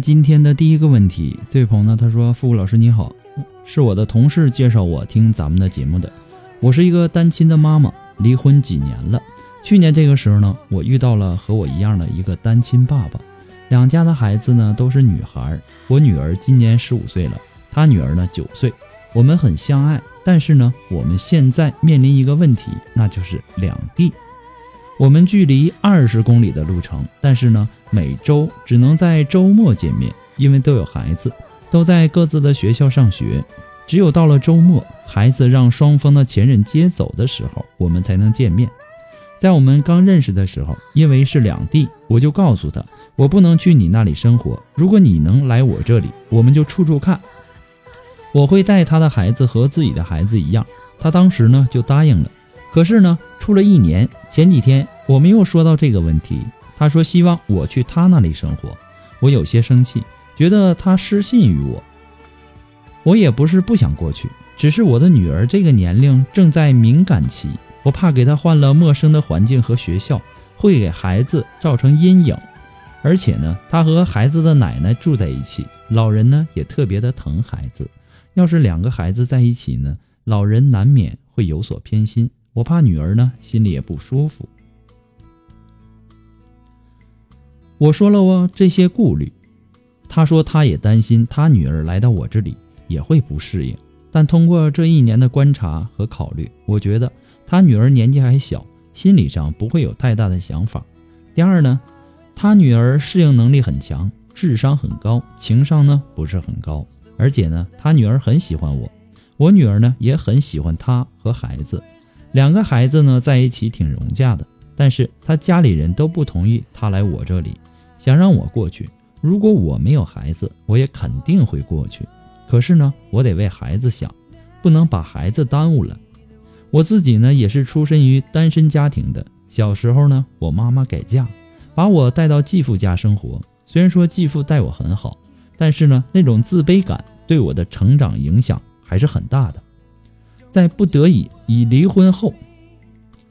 今天的第一个问题。这位朋友呢，他说：“付老师你好，是我的同事介绍我听咱们的节目的。我是一个单亲的妈妈，离婚几年了。去年这个时候呢，我遇到了和我一样的一个单亲爸爸，两家的孩子呢都是女孩。我女儿今年十五岁了，他女儿呢九岁。我们很相爱，但是呢，我们现在面临一个问题，那就是两地。我们距离二十公里的路程，但是呢。”每周只能在周末见面，因为都有孩子，都在各自的学校上学。只有到了周末，孩子让双方的前任接走的时候，我们才能见面。在我们刚认识的时候，因为是两地，我就告诉他，我不能去你那里生活。如果你能来我这里，我们就处处看。我会带他的孩子和自己的孩子一样。他当时呢就答应了。可是呢，处了一年，前几天我们又说到这个问题。他说希望我去他那里生活，我有些生气，觉得他失信于我。我也不是不想过去，只是我的女儿这个年龄正在敏感期，我怕给她换了陌生的环境和学校，会给孩子造成阴影。而且呢，她和孩子的奶奶住在一起，老人呢也特别的疼孩子。要是两个孩子在一起呢，老人难免会有所偏心，我怕女儿呢心里也不舒服。我说了我这些顾虑，他说他也担心他女儿来到我这里也会不适应。但通过这一年的观察和考虑，我觉得他女儿年纪还小，心理上不会有太大的想法。第二呢，他女儿适应能力很强，智商很高，情商呢不是很高。而且呢，他女儿很喜欢我，我女儿呢也很喜欢他和孩子，两个孩子呢在一起挺融洽的。但是他家里人都不同意他来我这里。想让我过去，如果我没有孩子，我也肯定会过去。可是呢，我得为孩子想，不能把孩子耽误了。我自己呢，也是出身于单身家庭的。小时候呢，我妈妈改嫁，把我带到继父家生活。虽然说继父待我很好，但是呢，那种自卑感对我的成长影响还是很大的。在不得已已离婚后，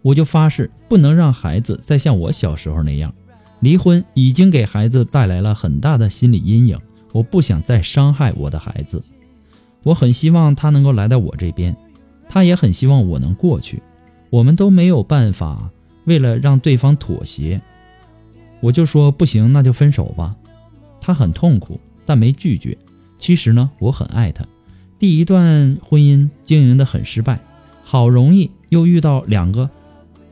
我就发誓不能让孩子再像我小时候那样。离婚已经给孩子带来了很大的心理阴影，我不想再伤害我的孩子，我很希望他能够来到我这边，他也很希望我能过去。我们都没有办法，为了让对方妥协，我就说不行，那就分手吧。他很痛苦，但没拒绝。其实呢，我很爱他。第一段婚姻经营的很失败，好容易又遇到两个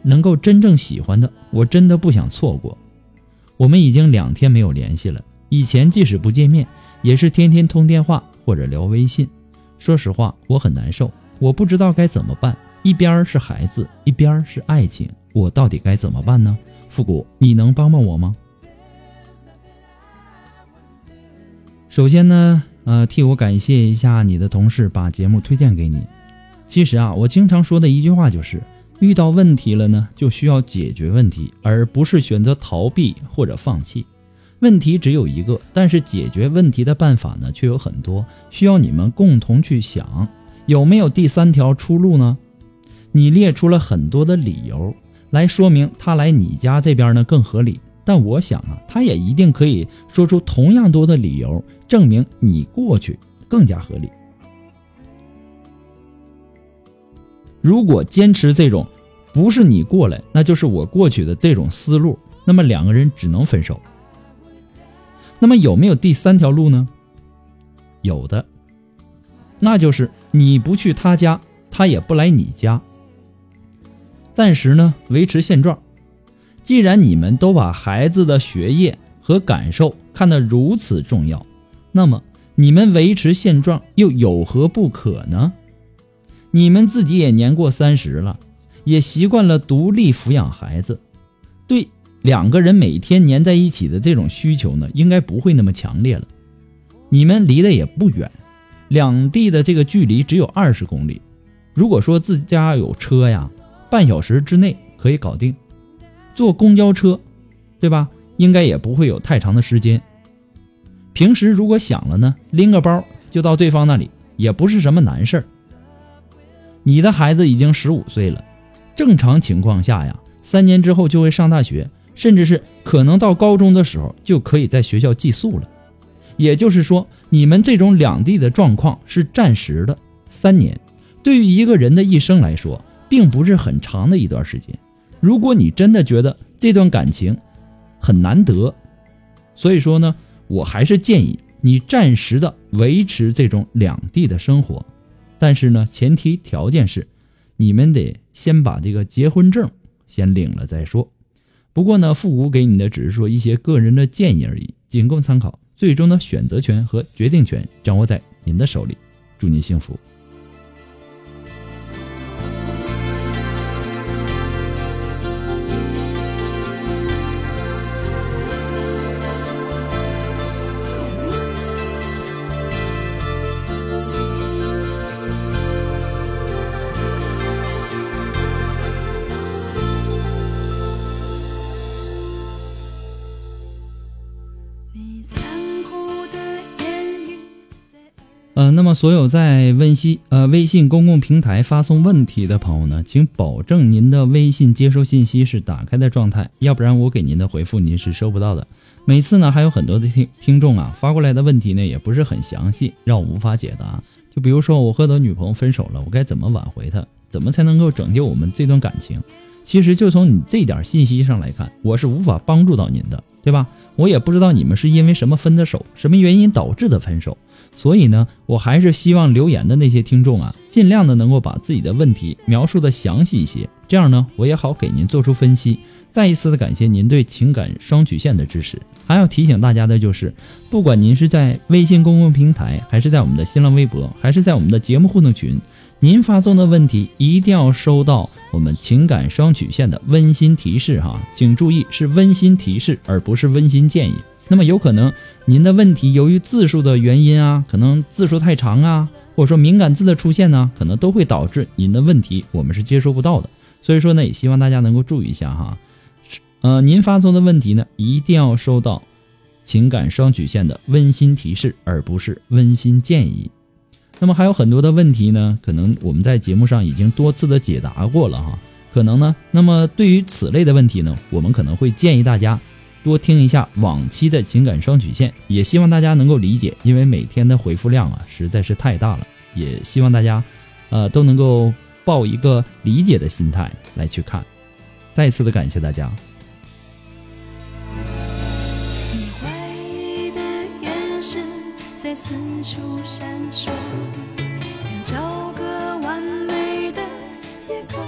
能够真正喜欢的，我真的不想错过。我们已经两天没有联系了，以前即使不见面，也是天天通电话或者聊微信。说实话，我很难受，我不知道该怎么办。一边是孩子，一边是爱情，我到底该怎么办呢？复古，你能帮帮我吗？首先呢，呃，替我感谢一下你的同事把节目推荐给你。其实啊，我经常说的一句话就是，遇到问题了呢，就需要解决问题，而不是选择逃避或者放弃。问题只有一个，但是解决问题的办法呢却有很多，需要你们共同去想，有没有第三条出路呢？你列出了很多的理由来说明他来你家这边呢更合理，但我想啊，他也一定可以说出同样多的理由证明你过去更加合理。如果坚持这种不是你过来，那就是我过去的这种思路，那么两个人只能分手。那么有没有第三条路呢？有的，那就是你不去他家，他也不来你家。暂时呢，维持现状。既然你们都把孩子的学业和感受看得如此重要，那么你们维持现状又有何不可呢？你们自己也年过三十了，也习惯了独立抚养孩子，对两个人每天黏在一起的这种需求呢，应该不会那么强烈了。你们离得也不远，两地的这个距离只有二十公里。如果说自家有车呀。半小时之内可以搞定，坐公交车，对吧？应该也不会有太长的时间。平时如果想了呢，拎个包就到对方那里，也不是什么难事儿。你的孩子已经十五岁了，正常情况下呀，三年之后就会上大学，甚至是可能到高中的时候就可以在学校寄宿了。也就是说，你们这种两地的状况是暂时的。三年，对于一个人的一生来说。并不是很长的一段时间。如果你真的觉得这段感情很难得，所以说呢，我还是建议你暂时的维持这种两地的生活。但是呢，前提条件是你们得先把这个结婚证先领了再说。不过呢，复古给你的只是说一些个人的建议而已，仅供参考。最终的选择权和决定权掌握在您的手里。祝您幸福。所有在问西呃微信公共平台发送问题的朋友呢，请保证您的微信接收信息是打开的状态，要不然我给您的回复您是收不到的。每次呢，还有很多的听听众啊发过来的问题呢，也不是很详细，让我无法解答。就比如说我和我女朋友分手了，我该怎么挽回她？怎么才能够拯救我们这段感情？其实就从你这点信息上来看，我是无法帮助到您的，对吧？我也不知道你们是因为什么分的手，什么原因导致的分手。所以呢，我还是希望留言的那些听众啊，尽量的能够把自己的问题描述的详细一些，这样呢，我也好给您做出分析。再一次的感谢您对情感双曲线的支持。还要提醒大家的就是，不管您是在微信公共平台，还是在我们的新浪微博，还是在我们的节目互动群，您发送的问题一定要收到我们情感双曲线的温馨提示哈，请注意是温馨提示，而不是温馨建议。那么有可能您的问题由于字数的原因啊，可能字数太长啊，或者说敏感字的出现呢，可能都会导致您的问题我们是接收不到的。所以说呢，也希望大家能够注意一下哈。呃，您发送的问题呢，一定要收到情感双曲线的温馨提示，而不是温馨建议。那么还有很多的问题呢，可能我们在节目上已经多次的解答过了哈。可能呢，那么对于此类的问题呢，我们可能会建议大家。多听一下往期的情感双曲线，也希望大家能够理解，因为每天的回复量啊实在是太大了，也希望大家，呃都能够抱一个理解的心态来去看。再次的感谢大家。四处闪烁，想找个完美的借口。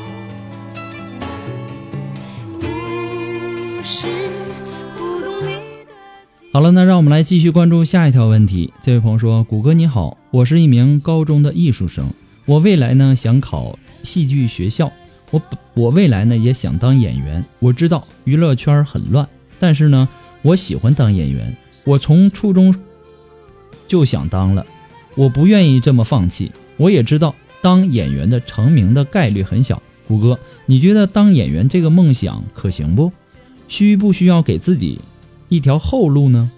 不是好了，那让我们来继续关注下一条问题。这位朋友说：“谷歌你好，我是一名高中的艺术生，我未来呢想考戏剧学校，我我未来呢也想当演员。我知道娱乐圈很乱，但是呢，我喜欢当演员，我从初中就想当了，我不愿意这么放弃。我也知道当演员的成名的概率很小。谷歌，你觉得当演员这个梦想可行不？需不需要给自己一条后路呢？”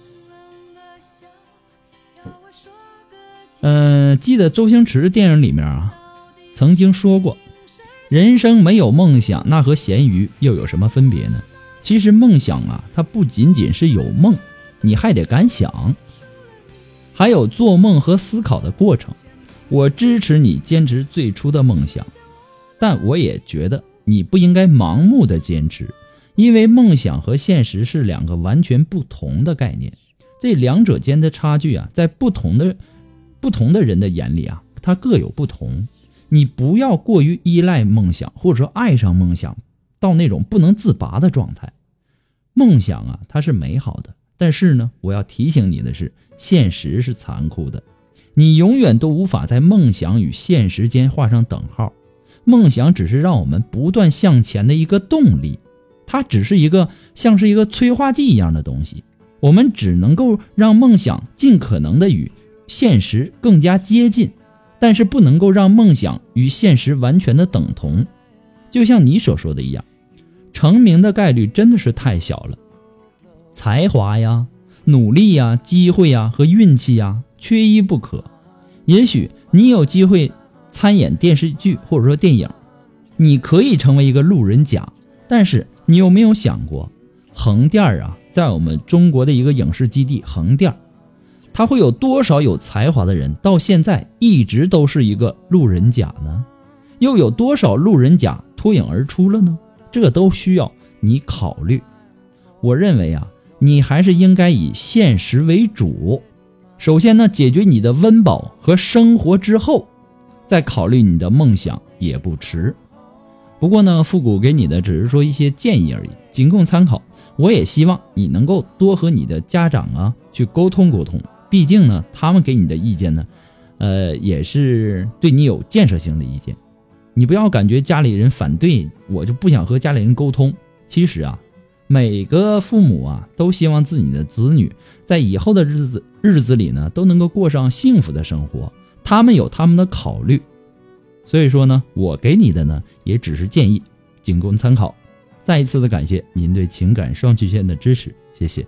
呃，记得周星驰电影里面啊，曾经说过，人生没有梦想，那和咸鱼又有什么分别呢？其实梦想啊，它不仅仅是有梦，你还得敢想，还有做梦和思考的过程。我支持你坚持最初的梦想，但我也觉得你不应该盲目的坚持，因为梦想和现实是两个完全不同的概念，这两者间的差距啊，在不同的。不同的人的眼里啊，它各有不同。你不要过于依赖梦想，或者说爱上梦想，到那种不能自拔的状态。梦想啊，它是美好的，但是呢，我要提醒你的是，现实是残酷的。你永远都无法在梦想与现实间画上等号。梦想只是让我们不断向前的一个动力，它只是一个像是一个催化剂一样的东西。我们只能够让梦想尽可能的与。现实更加接近，但是不能够让梦想与现实完全的等同。就像你所说的一样，成名的概率真的是太小了。才华呀、努力呀、机会呀和运气呀，缺一不可。也许你有机会参演电视剧或者说电影，你可以成为一个路人甲。但是你有没有想过，横店啊，在我们中国的一个影视基地横店。他会有多少有才华的人到现在一直都是一个路人甲呢？又有多少路人甲脱颖而出了呢？这都需要你考虑。我认为啊，你还是应该以现实为主。首先呢，解决你的温饱和生活之后，再考虑你的梦想也不迟。不过呢，复古给你的只是说一些建议而已，仅供参考。我也希望你能够多和你的家长啊去沟通沟通。毕竟呢，他们给你的意见呢，呃，也是对你有建设性的意见。你不要感觉家里人反对我就不想和家里人沟通。其实啊，每个父母啊都希望自己的子女在以后的日子日子里呢都能够过上幸福的生活。他们有他们的考虑，所以说呢，我给你的呢也只是建议，仅供参考。再一次的感谢您对情感双曲线的支持，谢谢。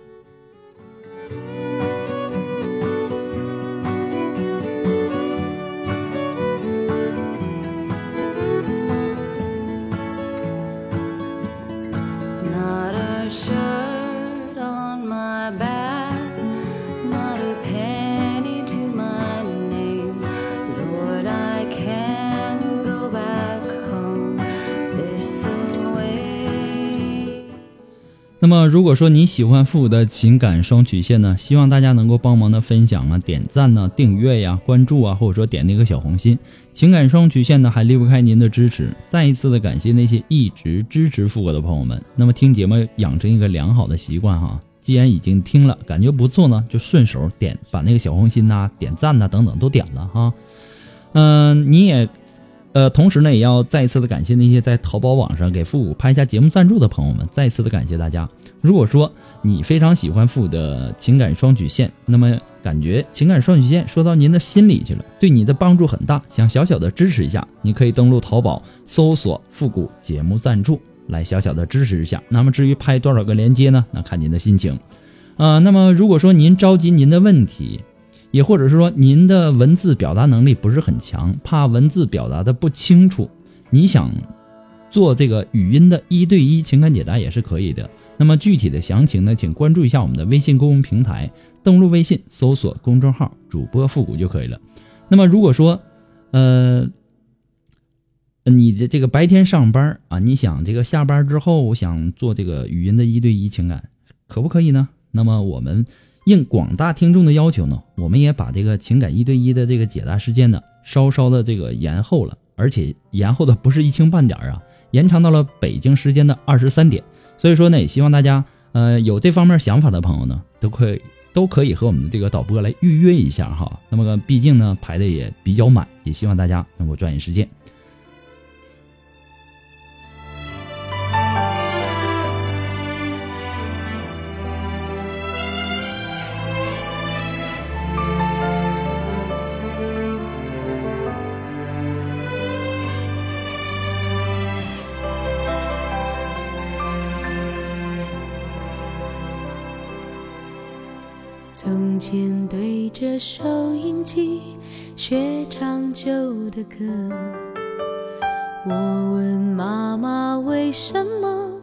说你喜欢复古的情感双曲线呢，希望大家能够帮忙的分享啊、点赞呢、订阅呀、关注啊，或者说点那个小红心。情感双曲线呢，还离不开您的支持。再一次的感谢那些一直支持复古的朋友们。那么，听节目养成一个良好的习惯哈，既然已经听了，感觉不错呢，就顺手点把那个小红心呐、点赞呐等等都点了哈。嗯、你也。呃，同时呢，也要再一次的感谢那些在淘宝网上给复古拍下节目赞助的朋友们，再一次的感谢大家。如果说你非常喜欢复古的情感双曲线，那么感觉情感双曲线说到您的心里去了，对你的帮助很大，想小小的支持一下，你可以登录淘宝搜索“复古节目赞助”来小小的支持一下。那么至于拍多少个链接呢？那看您的心情。啊、那么如果说您着急您的问题，也或者是说您的文字表达能力不是很强，怕文字表达的不清楚，你想做这个语音的一对一情感解答也是可以的。那么具体的详情呢，请关注一下我们的微信公众平台，登录微信搜索公众号“主播复古”就可以了。那么如果说，呃，你的这个白天上班啊，你想这个下班之后想做这个语音的一对一情感，可不可以呢？那么我们应广大听众的要求呢，我们也把这个情感一对一的这个解答时间呢，稍稍的这个延后了，而且延后的不是一星半点啊，延长到了北京时间的二十三点。所以说呢，也希望大家呃有这方面想法的朋友呢，都可以都可以和我们的这个导播来预约一下哈。那么毕竟呢排的也比较满，也希望大家能够抓紧时间。唱旧的歌，我问妈妈为什么。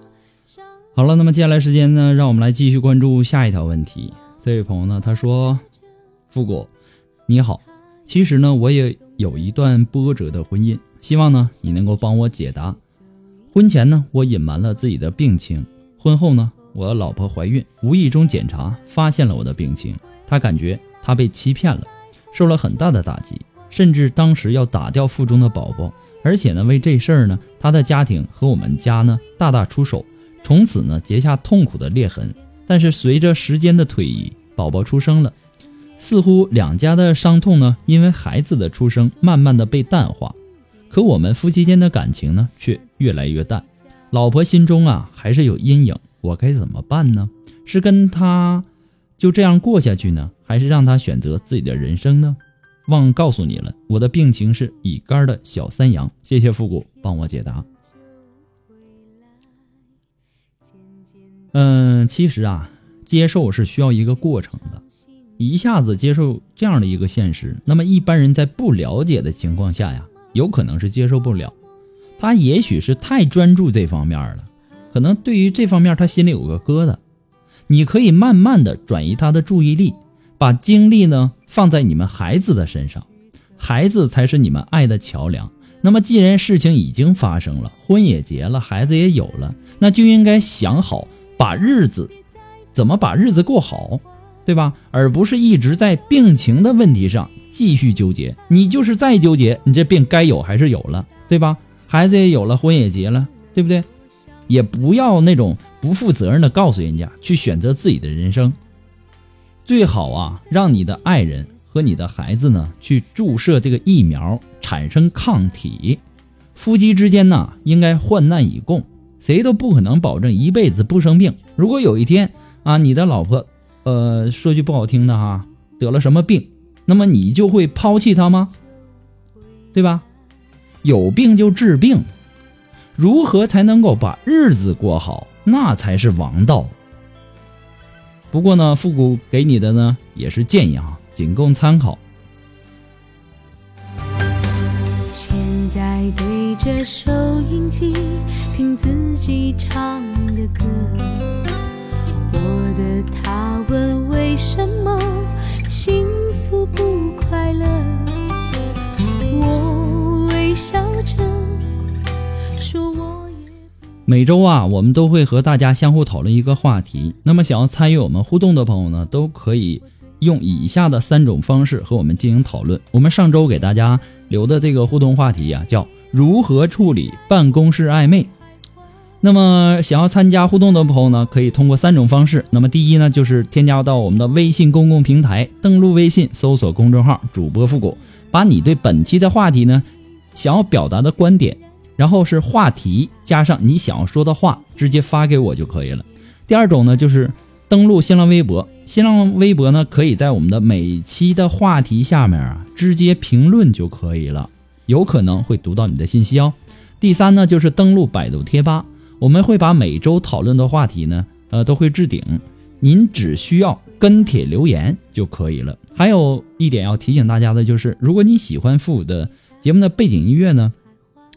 好了，那么接下来时间呢，让我们来继续关注下一条问题。这位朋友呢，他说：“复古，你好，其实呢，我也有一段波折的婚姻，希望呢，你能够帮我解答。婚前呢，我隐瞒了自己的病情，婚后呢。”我老婆怀孕，无意中检查发现了我的病情，她感觉她被欺骗了，受了很大的打击，甚至当时要打掉腹中的宝宝，而且呢，为这事儿呢，他的家庭和我们家呢大打出手，从此呢结下痛苦的裂痕。但是随着时间的推移，宝宝出生了，似乎两家的伤痛呢，因为孩子的出生慢慢的被淡化，可我们夫妻间的感情呢却越来越淡，老婆心中啊还是有阴影。我该怎么办呢？是跟他就这样过下去呢，还是让他选择自己的人生呢？忘告诉你了，我的病情是乙肝的小三阳。谢谢复古帮我解答。嗯，其实啊，接受是需要一个过程的，一下子接受这样的一个现实，那么一般人在不了解的情况下呀，有可能是接受不了。他也许是太专注这方面了。可能对于这方面，他心里有个疙瘩。你可以慢慢的转移他的注意力，把精力呢放在你们孩子的身上，孩子才是你们爱的桥梁。那么，既然事情已经发生了，婚也结了，孩子也有了，那就应该想好把日子怎么把日子过好，对吧？而不是一直在病情的问题上继续纠结。你就是再纠结，你这病该有还是有了，对吧？孩子也有了，婚也结了，对不对？也不要那种不负责任的告诉人家去选择自己的人生，最好啊，让你的爱人和你的孩子呢去注射这个疫苗，产生抗体。夫妻之间呢应该患难与共，谁都不可能保证一辈子不生病。如果有一天啊，你的老婆，呃，说句不好听的哈，得了什么病，那么你就会抛弃她吗？对吧？有病就治病。如何才能够把日子过好？那才是王道。不过呢，复古给你的呢也是建议啊，仅供参考。现在对着收音机听自己唱的歌，我的他问为什么每周啊，我们都会和大家相互讨论一个话题。那么，想要参与我们互动的朋友呢，都可以用以下的三种方式和我们进行讨论。我们上周给大家留的这个互动话题呀，叫如何处理办公室暧昧。那么，想要参加互动的朋友呢，可以通过三种方式。那么，第一呢，就是添加到我们的微信公共平台，登录微信，搜索公众号“主播复古”，把你对本期的话题呢，想要表达的观点。然后是话题加上你想要说的话，直接发给我就可以了。第二种呢，就是登录新浪微博，新浪微博呢可以在我们的每期的话题下面啊直接评论就可以了，有可能会读到你的信息哦。第三呢，就是登录百度贴吧，我们会把每周讨论的话题呢，呃，都会置顶，您只需要跟帖留言就可以了。还有一点要提醒大家的就是，如果你喜欢复古的节目的背景音乐呢。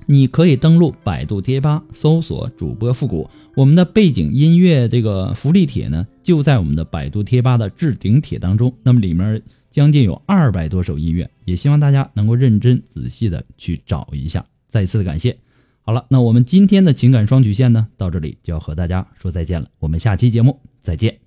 你可以登录百度贴吧搜索主播复古，我们的背景音乐这个福利帖呢，就在我们的百度贴吧的置顶帖当中。那么里面将近有二百多首音乐，也希望大家能够认真仔细的去找一下。再次的感谢。好了，那我们今天的情感双曲线呢，到这里就要和大家说再见了。我们下期节目再见。